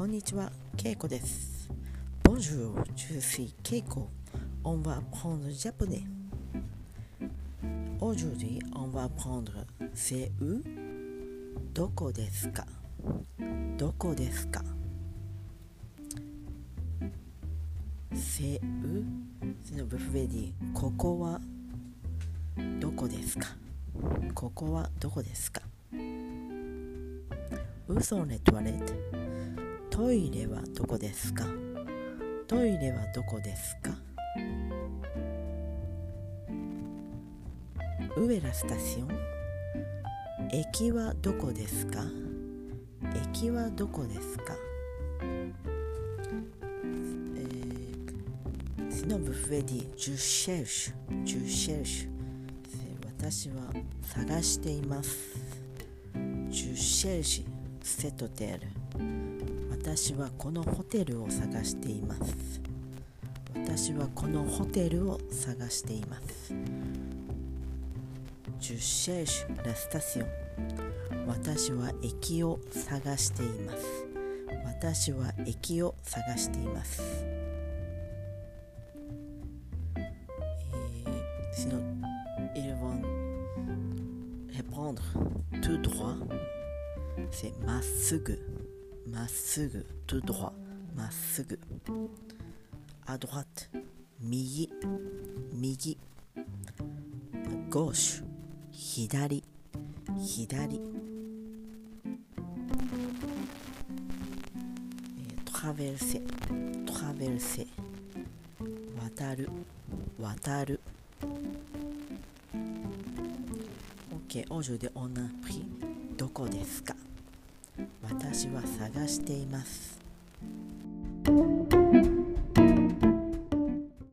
こんにちは、ケイコです。Bonjour, je suis Keiko. On va apprendre japonais. Aujourd'hui, on va apprendre c'est où どこですかどこですか C'est où Sinon, vous pouvez dire ここはどこですかここはどこですか Où sont les toilettes トイレはどこですか？トイレはどこですか？ウエラスタシオン？駅はどこですか？駅はどこですか？シノブフェディジュシェルシュ。ジュシェルシュ。私は探しています。ジュシェルシュセトテール。私はこのホテルを探しています。私はこのホテルを探しています。Je cherche la station 私は駅を探しています。私は駅を探しています、えー、sinon ils vont répondre tout droit. C'est まっすぐまっすぐ、とどはまっすぐ、あどはっ、みぎ、みぎ、ゴーシュ、左。左。トラベルセ、トラベルセ、渡る、渡る。オッケー、オージュでオーナープリ、どこですか？私は探しています。